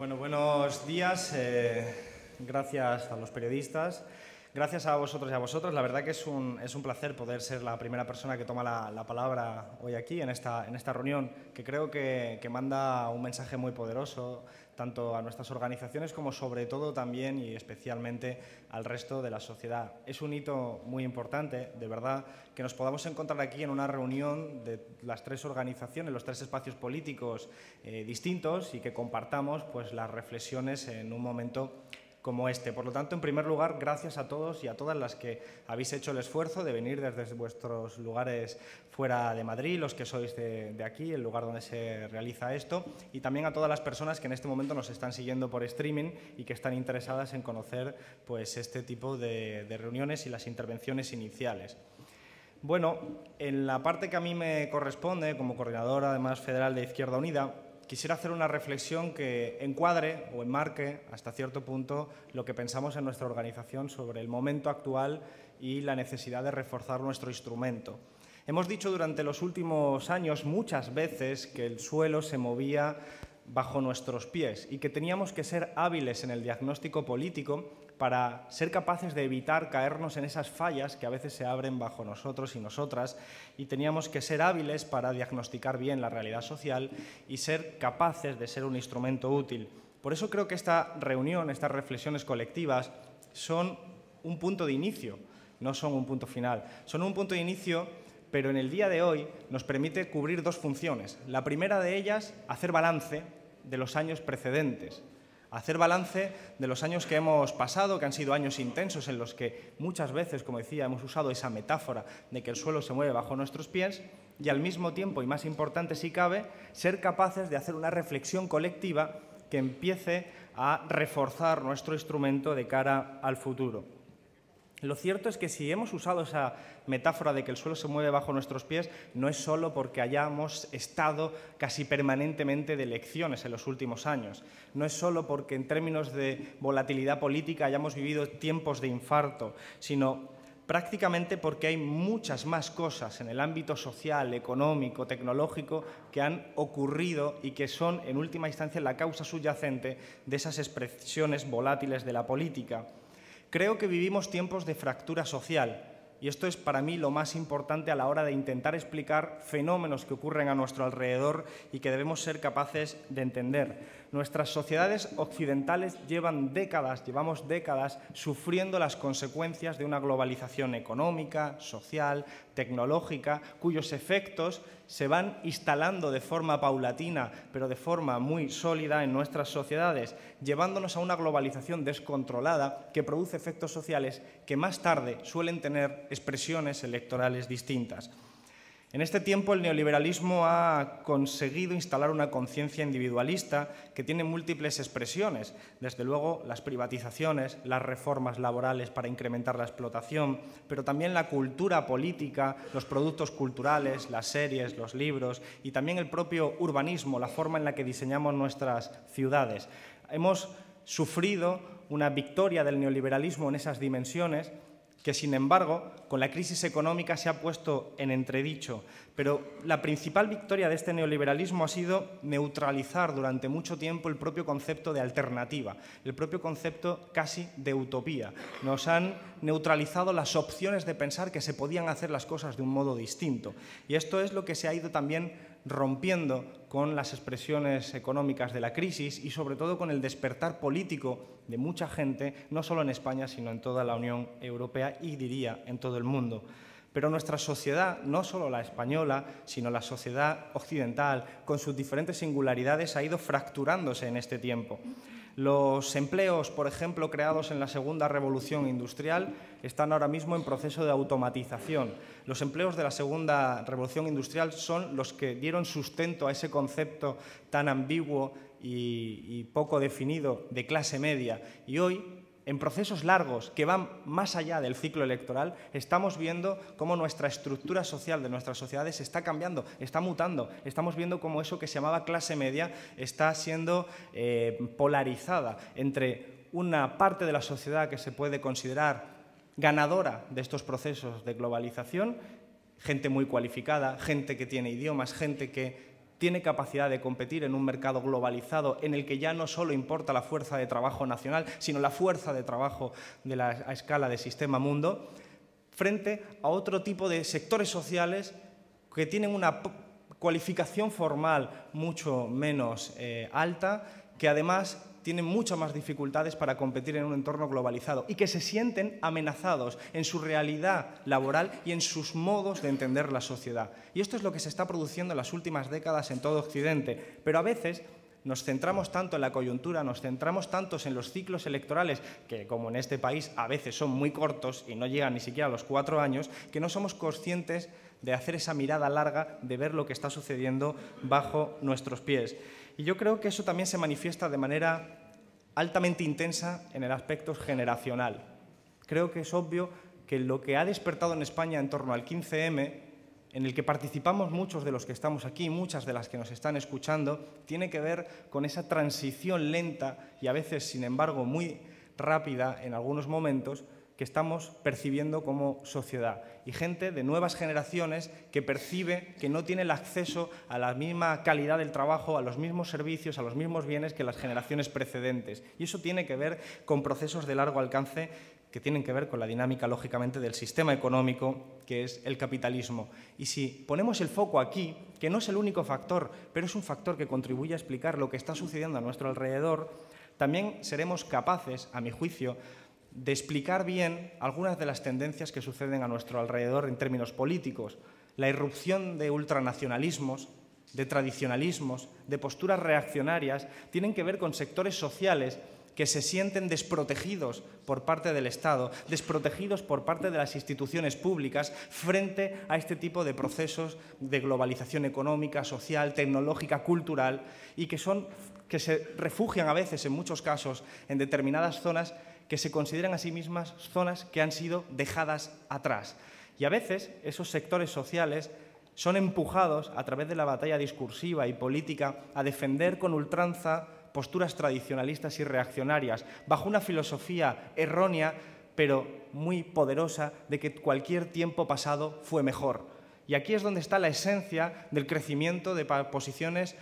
Bueno, buenos días. Eh, gracias a los periodistas. Gracias a vosotros y a vosotras. La verdad que es un, es un placer poder ser la primera persona que toma la, la palabra hoy aquí, en esta, en esta reunión, que creo que, que, manda un mensaje muy poderoso tanto a nuestras organizaciones como sobre todo también y especialmente al resto de la sociedad. Es un hito muy importante, de verdad, que nos podamos encontrar aquí en una reunión de las tres organizaciones, los tres espacios políticos eh, distintos y que compartamos pues, las reflexiones en un momento como este. Por lo tanto, en primer lugar, gracias a todos y a todas las que habéis hecho el esfuerzo de venir desde vuestros lugares fuera de Madrid, los que sois de, aquí, el lugar donde se realiza esto, y también a todas las personas que en este momento nos están siguiendo por streaming y que están interesadas en conocer pues, este tipo de, de reuniones y las intervenciones iniciales. Bueno, en la parte que a mí me corresponde, como coordinador además federal de Izquierda Unida, quisiera hacer una reflexión que encuadre o enmarque hasta cierto punto lo que pensamos en nuestra organización sobre el momento actual y la necesidad de reforzar nuestro instrumento. Hemos dicho durante los últimos años muchas veces que el suelo se movía bajo nuestros pies y que teníamos que ser hábiles en el diagnóstico político para ser capaces de evitar caernos en esas fallas que a veces se abren bajo nosotros y nosotras y teníamos que ser hábiles para diagnosticar bien la realidad social y ser capaces de ser un instrumento útil. Por eso creo que esta reunión, estas reflexiones colectivas son un punto de inicio, no son un punto final. Son un punto de inicio, pero en el día de hoy nos permite cubrir dos funciones. La primera de ellas, hacer balance de los años precedentes, hacer balance de los años que hemos pasado, que han sido años intensos en los que muchas veces, como decía, hemos usado esa metáfora de que el suelo se mueve bajo nuestros pies y al mismo tiempo, y más importante si cabe, ser capaces de hacer una reflexión colectiva que empiece a reforzar nuestro instrumento de cara al futuro. Lo cierto es que si hemos usado esa metáfora de que el suelo se mueve bajo nuestros pies, no es solo porque hayamos estado casi permanentemente de elecciones en los últimos años, no es solo porque en términos de volatilidad política hayamos vivido tiempos de infarto, sino prácticamente porque hay muchas más cosas en el ámbito social, económico, tecnológico que han ocurrido y que son, en última instancia, la causa subyacente de esas expresiones volátiles de la política. Creo que vivimos tiempos de fractura social y esto es para mí lo más importante a la hora de intentar explicar fenómenos que ocurren a nuestro alrededor y que debemos ser capaces de entender. Nuestras sociedades occidentales llevan décadas, llevamos décadas sufriendo las consecuencias de una globalización económica, social, tecnológica, cuyos efectos se van instalando de forma paulatina, pero de forma muy sólida en nuestras sociedades, llevándonos a una globalización descontrolada que produce efectos sociales que más tarde suelen tener expresiones electorales distintas. En este tiempo el neoliberalismo ha conseguido instalar una conciencia individualista que tiene múltiples expresiones, desde luego las privatizaciones, las reformas laborales para incrementar la explotación, pero también la cultura política, los productos culturales, las series, los libros y también el propio urbanismo, la forma en la que diseñamos nuestras ciudades. Hemos sufrido una victoria del neoliberalismo en esas dimensiones que sin embargo con la crisis económica se ha puesto en entredicho. Pero la principal victoria de este neoliberalismo ha sido neutralizar durante mucho tiempo el propio concepto de alternativa, el propio concepto casi de utopía. Nos han neutralizado las opciones de pensar que se podían hacer las cosas de un modo distinto. Y esto es lo que se ha ido también rompiendo con las expresiones económicas de la crisis y sobre todo con el despertar político de mucha gente, no solo en España, sino en toda la Unión Europea y diría en todo el mundo. Pero nuestra sociedad, no solo la española, sino la sociedad occidental, con sus diferentes singularidades, ha ido fracturándose en este tiempo. Los empleos, por ejemplo, creados en la segunda revolución industrial, están ahora mismo en proceso de automatización. Los empleos de la segunda revolución industrial son los que dieron sustento a ese concepto tan ambiguo y, poco definido de clase media. Y hoy en procesos largos que van más allá del ciclo electoral, estamos viendo cómo nuestra estructura social de nuestras sociedades está cambiando, está mutando. Estamos viendo cómo eso que se llamaba clase media está siendo eh, polarizada entre una parte de la sociedad que se puede considerar ganadora de estos procesos de globalización, gente muy cualificada, gente que tiene idiomas, gente que tiene capacidad de competir en un mercado globalizado en el que ya no solo importa la fuerza de trabajo nacional, sino la fuerza de trabajo de la, a escala de sistema mundo, frente a otro tipo de sectores sociales que tienen una cualificación formal mucho menos eh, alta, que además tienen muchas más dificultades para competir en un entorno globalizado y que se sienten amenazados en su realidad laboral y en sus modos de entender la sociedad. Y esto es lo que se está produciendo en las últimas décadas en todo Occidente, pero a veces nos centramos tanto en la coyuntura, nos centramos tantos en los ciclos electorales, que como en este país a veces son muy cortos y no llegan ni siquiera a los cuatro años, que no somos conscientes de hacer esa mirada larga, de ver lo que está sucediendo bajo nuestros pies. Y yo creo que eso también se manifiesta de manera altamente intensa en el aspecto generacional. Creo que es obvio que lo que ha despertado en España en torno al 15M en el que participamos muchos de los que estamos aquí, muchas de las que nos están escuchando, tiene que ver con esa transición lenta y a veces, sin embargo, muy rápida en algunos momentos que estamos percibiendo como sociedad. Y gente de nuevas generaciones que percibe que no tiene el acceso a la misma calidad del trabajo, a los mismos servicios, a los mismos bienes que las generaciones precedentes. Y eso tiene que ver con procesos de largo alcance que tienen que ver con la dinámica, lógicamente, del sistema económico, que es el capitalismo. Y si ponemos el foco aquí, que no es el único factor, pero es un factor que contribuye a explicar lo que está sucediendo a nuestro alrededor, también seremos capaces, a mi juicio, de explicar bien algunas de las tendencias que suceden a nuestro alrededor en términos políticos. La irrupción de ultranacionalismos, de tradicionalismos, de posturas reaccionarias, tienen que ver con sectores sociales que se sienten desprotegidos por parte del Estado, desprotegidos por parte de las instituciones públicas frente a este tipo de procesos de globalización económica, social, tecnológica, cultural y que son que se refugian a veces en muchos casos en determinadas zonas que se consideran a sí mismas zonas que han sido dejadas atrás. Y a veces esos sectores sociales son empujados a través de la batalla discursiva y política a defender con ultranza posturas tradicionalistas y reaccionarias, bajo una filosofía errónea, pero muy poderosa, de que cualquier tiempo pasado fue mejor. Y aquí es donde está la esencia del crecimiento de posiciones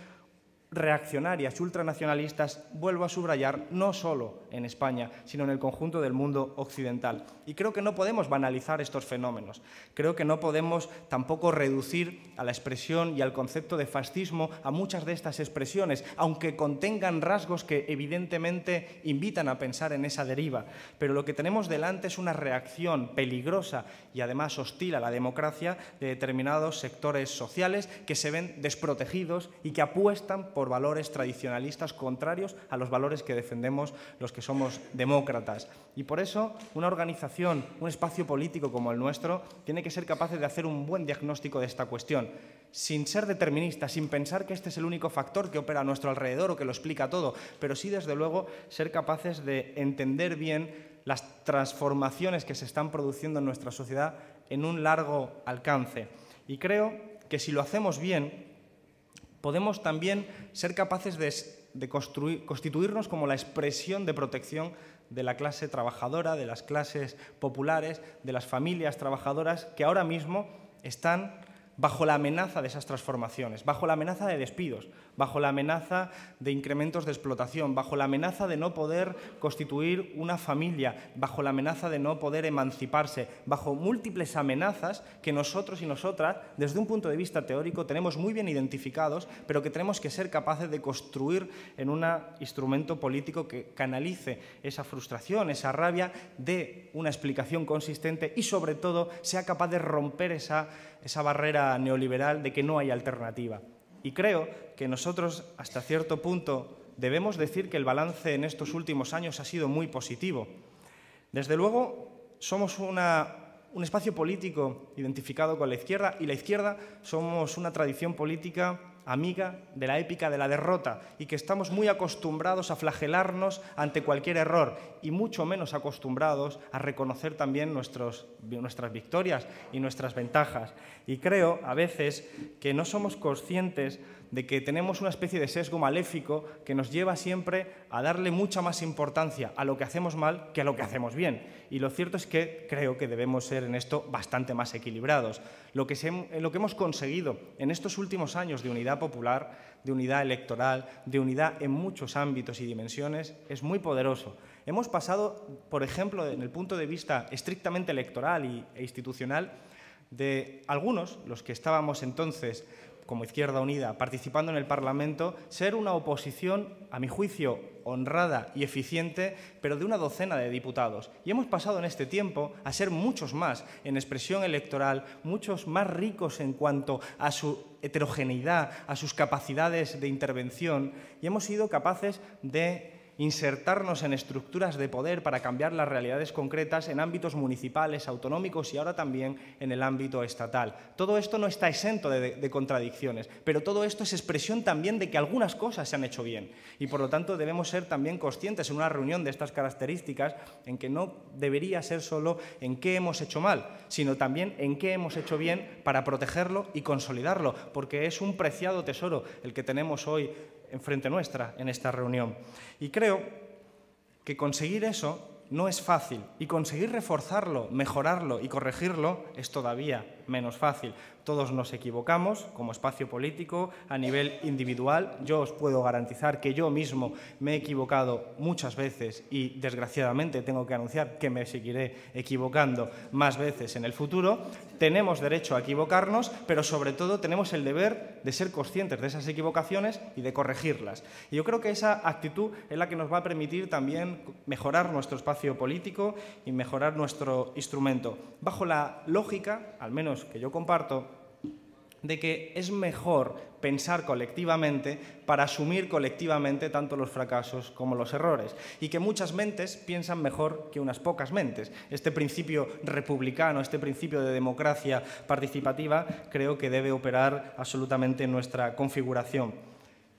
reaccionarias, ultranacionalistas, vuelvo a subrayar, no solo en España, sino en el conjunto del mundo occidental. Y creo que no podemos banalizar estos fenómenos. Creo que no podemos tampoco reducir a la expresión y al concepto de fascismo a muchas de estas expresiones, aunque contengan rasgos que evidentemente invitan a pensar en esa deriva. Pero lo que tenemos delante es una reacción peligrosa y además hostil a la democracia de determinados sectores sociales que se ven desprotegidos y que apuestan por valores tradicionalistas contrarios a los valores que defendemos los que somos demócratas. Y por eso una organización, un espacio político como el nuestro, tiene que ser capaz de hacer un buen diagnóstico de esta cuestión, sin ser determinista, sin pensar que este es el único factor que opera a nuestro alrededor o que lo explica todo, pero sí, desde luego, ser capaces de entender bien las transformaciones que se están produciendo en nuestra sociedad en un largo alcance. Y creo que si lo hacemos bien, podemos también ser capaces de, constituirnos como la expresión de protección de la clase trabajadora, de las clases populares, de las familias trabajadoras que ahora mismo están bajo la amenaza de esas transformaciones, bajo la amenaza de despidos, bajo la amenaza de incrementos de explotación, bajo la amenaza de no poder constituir una familia, bajo la amenaza de no poder emanciparse, bajo múltiples amenazas que nosotros y nosotras, desde un punto de vista teórico, tenemos muy bien identificados, pero que tenemos que ser capaces de construir en un instrumento político que canalice esa frustración, esa rabia, de una explicación consistente y, sobre todo, sea capaz de romper esa esa barrera neoliberal de que no hay alternativa. Y creo que nosotros, hasta cierto punto, debemos decir que el balance en estos últimos años ha sido muy positivo. Desde luego, somos un espacio político identificado con la izquierda y la izquierda somos una tradición política amiga de la épica de la derrota y que estamos muy acostumbrados a flagelarnos ante cualquier error y mucho menos acostumbrados a reconocer también nuestras victorias y nuestras ventajas. Y creo a veces que no somos conscientes de que tenemos una especie de sesgo maléfico que nos lleva siempre a darle mucha más importancia a lo que hacemos mal que a lo que hacemos bien. Y lo cierto es que creo que debemos ser en esto bastante más equilibrados. Lo que, lo que hemos conseguido en estos últimos años de unidad popular, de unidad electoral, de unidad en muchos ámbitos y dimensiones, es muy poderoso. Hemos pasado, por ejemplo, en el punto de vista estrictamente electoral e institucional, de algunos, los que estábamos entonces como Izquierda Unida, participando en el Parlamento, ser una oposición, a mi juicio, honrada y eficiente, pero de una docena de diputados. Y hemos pasado en este tiempo a ser muchos más en expresión electoral, muchos más ricos en cuanto a su heterogeneidad, a sus capacidades de intervención, y hemos sido capaces de insertarnos en estructuras de poder para cambiar las realidades concretas en ámbitos municipales, autonómicos y ahora también en el ámbito estatal. Todo esto no está exento de, contradicciones, pero todo esto es expresión también de que algunas cosas se han hecho bien y por lo tanto debemos ser también conscientes en una reunión de estas características en que no debería ser solo en qué hemos hecho mal, sino también en qué hemos hecho bien para protegerlo y consolidarlo, porque es un preciado tesoro el que tenemos hoy enfrente nuestra en esta reunión. Y creo que conseguir eso no es fácil y conseguir reforzarlo, mejorarlo y corregirlo es todavía menos fácil. Todos nos equivocamos como espacio político a nivel individual. Yo os puedo garantizar que yo mismo me he equivocado muchas veces y desgraciadamente tengo que anunciar que me seguiré equivocando más veces en el futuro. Tenemos derecho a equivocarnos, pero sobre todo tenemos el deber de ser conscientes de esas equivocaciones y de corregirlas. Y yo creo que esa actitud es la que nos va a permitir también mejorar nuestro espacio político y mejorar nuestro instrumento. Bajo la lógica, al menos que yo comparto, de que es mejor pensar colectivamente para asumir colectivamente tanto los fracasos como los errores y que muchas mentes piensan mejor que unas pocas mentes. Este principio republicano, este principio de democracia participativa creo que debe operar absolutamente en nuestra configuración.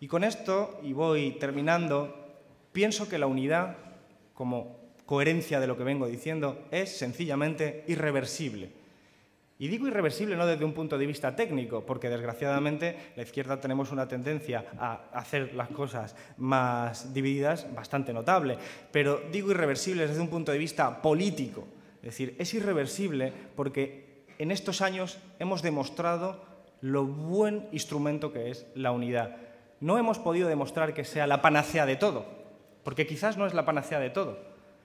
Y con esto, y voy terminando, pienso que la unidad, como coherencia de lo que vengo diciendo, es sencillamente irreversible. Y digo irreversible no desde un punto de vista técnico, porque desgraciadamente la izquierda tenemos una tendencia a hacer las cosas más divididas bastante notable, pero digo irreversible desde un punto de vista político. Es decir, es irreversible porque en estos años hemos demostrado lo buen instrumento que es la unidad. No hemos podido demostrar que sea la panacea de todo, porque quizás no es la panacea de todo,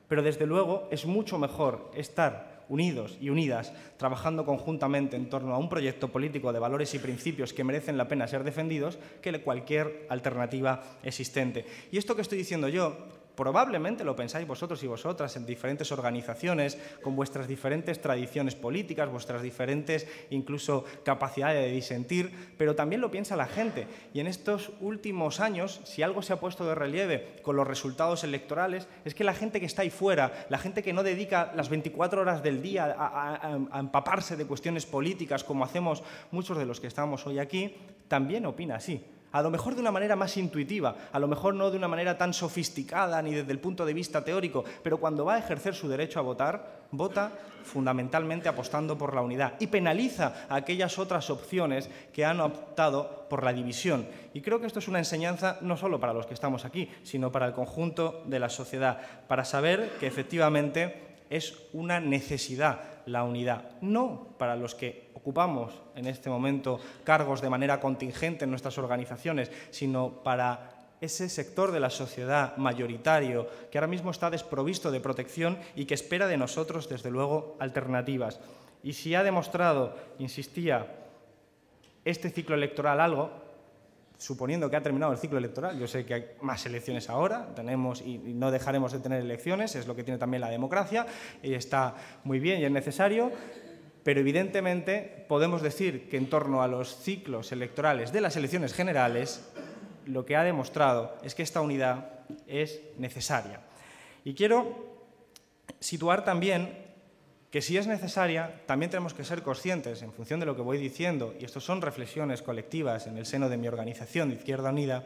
pero desde luego es mucho mejor estar unidos y unidas, trabajando conjuntamente en torno a un proyecto político de valores y principios que merecen la pena ser defendidos que cualquier alternativa existente. Y esto que estoy diciendo yo Probablemente lo pensáis vosotros y vosotras en diferentes organizaciones, con vuestras diferentes tradiciones políticas, vuestras diferentes incluso capacidades de disentir, pero también lo piensa la gente. Y en estos últimos años, si algo se ha puesto de relieve con los resultados electorales, es que la gente que está ahí fuera, la gente que no dedica las 24 horas del día a, empaparse de cuestiones políticas, como hacemos muchos de los que estamos hoy aquí, también opina así a lo mejor de una manera más intuitiva, a lo mejor no de una manera tan sofisticada ni desde el punto de vista teórico, pero cuando va a ejercer su derecho a votar, vota fundamentalmente apostando por la unidad y penaliza a aquellas otras opciones que han optado por la división. Y creo que esto es una enseñanza no solo para los que estamos aquí, sino para el conjunto de la sociedad, para saber que efectivamente es una necesidad la unidad, no para los que ocupamos en este momento cargos de manera contingente en nuestras organizaciones, sino para ese sector de la sociedad mayoritario que ahora mismo está desprovisto de protección y que espera de nosotros, desde luego, alternativas. Y si ha demostrado, insistía, este ciclo electoral algo, suponiendo que ha terminado el ciclo electoral, yo sé que hay más elecciones ahora, tenemos y no dejaremos de tener elecciones, es lo que tiene también la democracia y está muy bien y es necesario, pero evidentemente podemos decir que en torno a los ciclos electorales de las elecciones generales, lo que ha demostrado es que esta unidad es necesaria. Y quiero situar también que si es necesaria, también tenemos que ser conscientes, en función de lo que voy diciendo, y esto son reflexiones colectivas en el seno de mi organización de Izquierda Unida,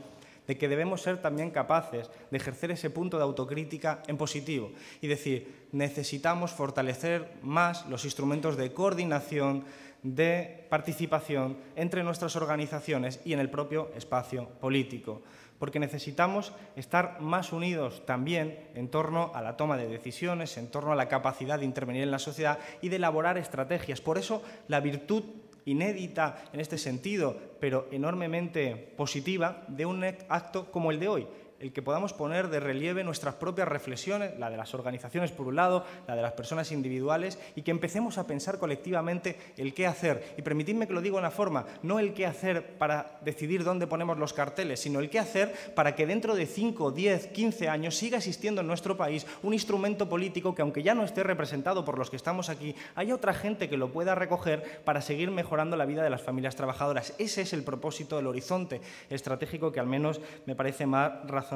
de que debemos ser también capaces de ejercer ese punto de autocrítica en positivo. Y decir, necesitamos fortalecer más los instrumentos de coordinación, de participación entre nuestras organizaciones y en el propio espacio político porque necesitamos estar más unidos también en torno a la toma de decisiones, en torno a la capacidad de intervenir en la sociedad y de elaborar estrategias. Por eso la virtud inédita en este sentido, pero enormemente positiva, de un acto como el de hoy, el que podamos poner de relieve nuestras propias reflexiones, la de las organizaciones por un lado, la de las personas individuales, y que empecemos a pensar colectivamente el qué hacer. Y permitidme que lo diga de una forma, no el qué hacer para decidir dónde ponemos los carteles, sino el qué hacer para que dentro de 5, 10, 15 años siga existiendo en nuestro país un instrumento político que, aunque ya no esté representado por los que estamos aquí, haya otra gente que lo pueda recoger para seguir mejorando la vida de las familias trabajadoras. Ese es el propósito, el horizonte estratégico que al menos me parece más razonable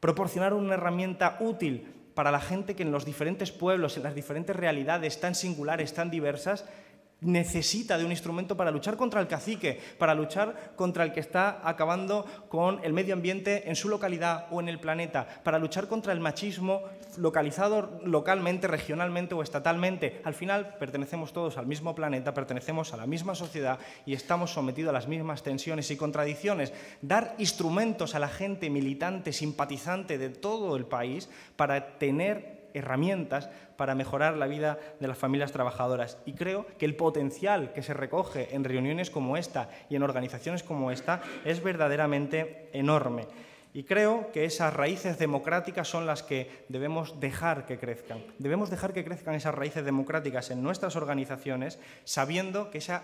Proporcionar una herramienta útil para la gente que en los diferentes pueblos, en las diferentes realidades tan singulares, tan diversas, necesita de un instrumento para luchar contra el cacique, para luchar contra el que está acabando con el medio ambiente en su localidad o en el planeta, para luchar contra el machismo localizado localmente, regionalmente o estatalmente. Al final pertenecemos todos al mismo planeta, pertenecemos a la misma sociedad y estamos sometidos a las mismas tensiones y contradicciones. Dar instrumentos a la gente militante, simpatizante de todo el país para tener herramientas para mejorar la vida de las familias trabajadoras. Y creo que el potencial que se recoge en reuniones como esta y en organizaciones como esta es verdaderamente enorme. Y creo que esas raíces democráticas son las que debemos dejar que crezcan. Debemos dejar que crezcan esas raíces democráticas en nuestras organizaciones, sabiendo que esa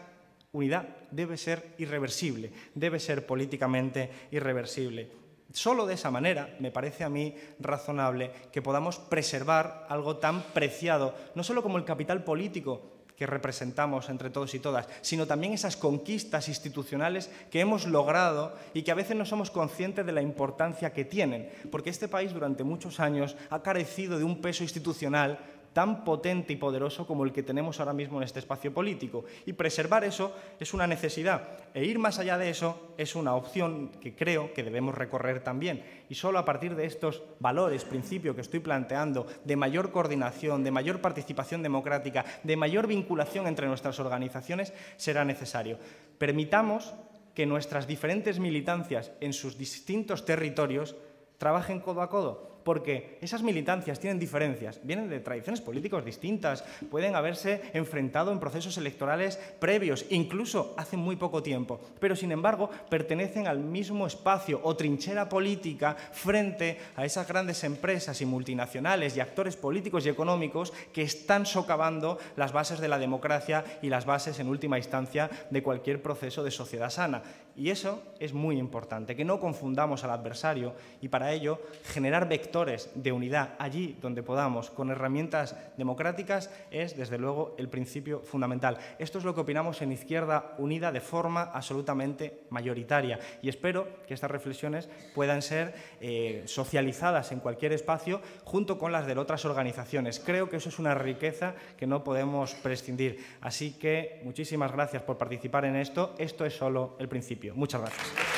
unidad debe ser irreversible, debe ser políticamente irreversible. Solo de esa manera me parece a mí razonable que podamos preservar algo tan preciado, no solo como el capital político que representamos entre todos y todas, sino también esas conquistas institucionales que hemos logrado y que a veces no somos conscientes de la importancia que tienen, porque este país durante muchos años ha carecido de un peso institucional tan potente y poderoso como el que tenemos ahora mismo en este espacio político. Y preservar eso es una necesidad. E ir más allá de eso es una opción que creo que debemos recorrer también. Y solo a partir de estos valores, principios que estoy planteando, de mayor coordinación, de mayor participación democrática, de mayor vinculación entre nuestras organizaciones, será necesario. Permitamos que nuestras diferentes militancias en sus distintos territorios trabajen codo a codo porque esas militancias tienen diferencias, vienen de tradiciones políticas distintas, pueden haberse enfrentado en procesos electorales previos, incluso hace muy poco tiempo, pero sin embargo pertenecen al mismo espacio o trinchera política frente a esas grandes empresas y multinacionales y actores políticos y económicos que están socavando las bases de la democracia y las bases, en última instancia, de cualquier proceso de sociedad sana. Y eso es muy importante, que no confundamos al adversario y para ello generar vectores de unidad allí donde podamos con herramientas democráticas es desde luego el principio fundamental. Esto es lo que opinamos en Izquierda Unida de forma absolutamente mayoritaria y espero que estas reflexiones puedan ser eh, socializadas en cualquier espacio junto con las de otras organizaciones. Creo que eso es una riqueza que no podemos prescindir. Así que muchísimas gracias por participar en esto. Esto es solo el principio. Muchas gracias.